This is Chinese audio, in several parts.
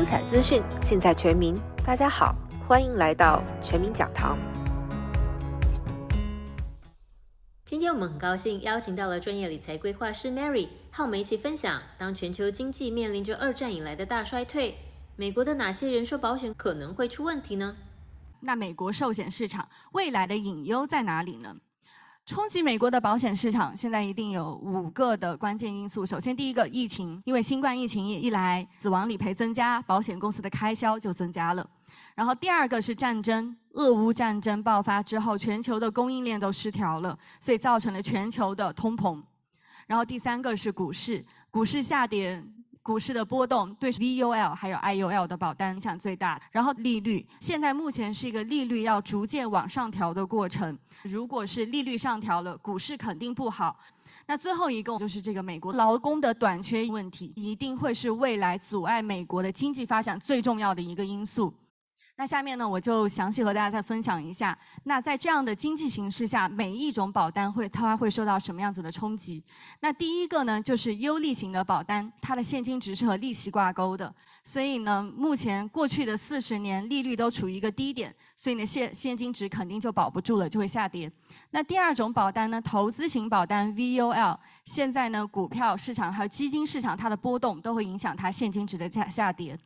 精彩资讯，尽在全民。大家好，欢迎来到全民讲堂。今天我们很高兴邀请到了专业理财规划师 Mary，和我们一起分享，当全球经济面临着二战以来的大衰退，美国的哪些人寿保险可能会出问题呢？那美国寿险市场未来的隐忧在哪里呢？冲击美国的保险市场，现在一定有五个的关键因素。首先，第一个，疫情，因为新冠疫情一来，死亡理赔增加，保险公司的开销就增加了。然后，第二个是战争，俄乌战争爆发之后，全球的供应链都失调了，所以造成了全球的通膨。然后，第三个是股市，股市下跌。股市的波动对 VUL 还有 IUL 的保单影响最大。然后利率，现在目前是一个利率要逐渐往上调的过程。如果是利率上调了，股市肯定不好。那最后一个就是这个美国劳工的短缺问题，一定会是未来阻碍美国的经济发展最重要的一个因素。那下面呢，我就详细和大家再分享一下。那在这样的经济形势下，每一种保单会它会受到什么样子的冲击？那第一个呢，就是优利型的保单，它的现金值是和利息挂钩的，所以呢，目前过去的四十年利率都处于一个低点，所以呢现现金值肯定就保不住了，就会下跌。那第二种保单呢，投资型保单 VUL，现在呢股票市场还有基金市场它的波动都会影响它现金值的下下跌。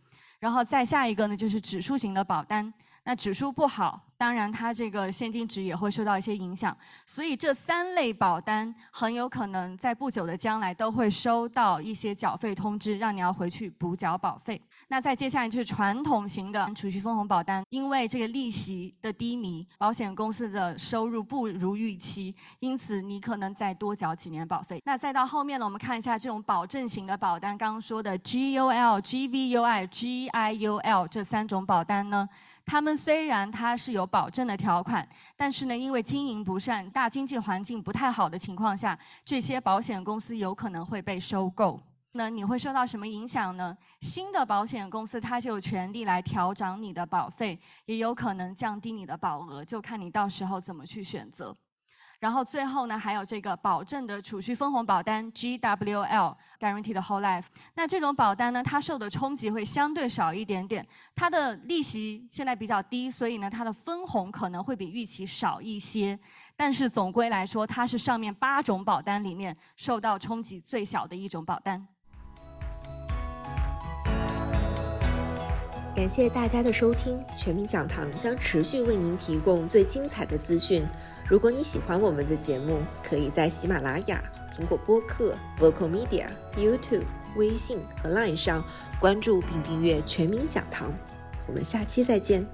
然后再下一个呢，就是指数型的保单。那指数不好，当然它这个现金值也会受到一些影响，所以这三类保单很有可能在不久的将来都会收到一些缴费通知，让你要回去补缴保费。那再接下来就是传统型的储蓄分红保单，因为这个利息的低迷，保险公司的收入不如预期，因此你可能再多缴几年保费。那再到后面呢，我们看一下这种保证型的保单，刚刚说的 GUL、GVUI、GIUL 这三种保单呢。他们虽然它是有保证的条款，但是呢，因为经营不善、大经济环境不太好的情况下，这些保险公司有可能会被收购。那你会受到什么影响呢？新的保险公司它就有权利来调整你的保费，也有可能降低你的保额，就看你到时候怎么去选择。然后最后呢，还有这个保证的储蓄分红保单 GWL，Guaranteed Whole Life。那这种保单呢，它受的冲击会相对少一点点，它的利息现在比较低，所以呢，它的分红可能会比预期少一些。但是总归来说，它是上面八种保单里面受到冲击最小的一种保单。感谢大家的收听，全民讲堂将持续为您提供最精彩的资讯。如果你喜欢我们的节目，可以在喜马拉雅、苹果播客、Vocal Media、YouTube、微信和 Line 上关注并订阅《全民讲堂》。我们下期再见。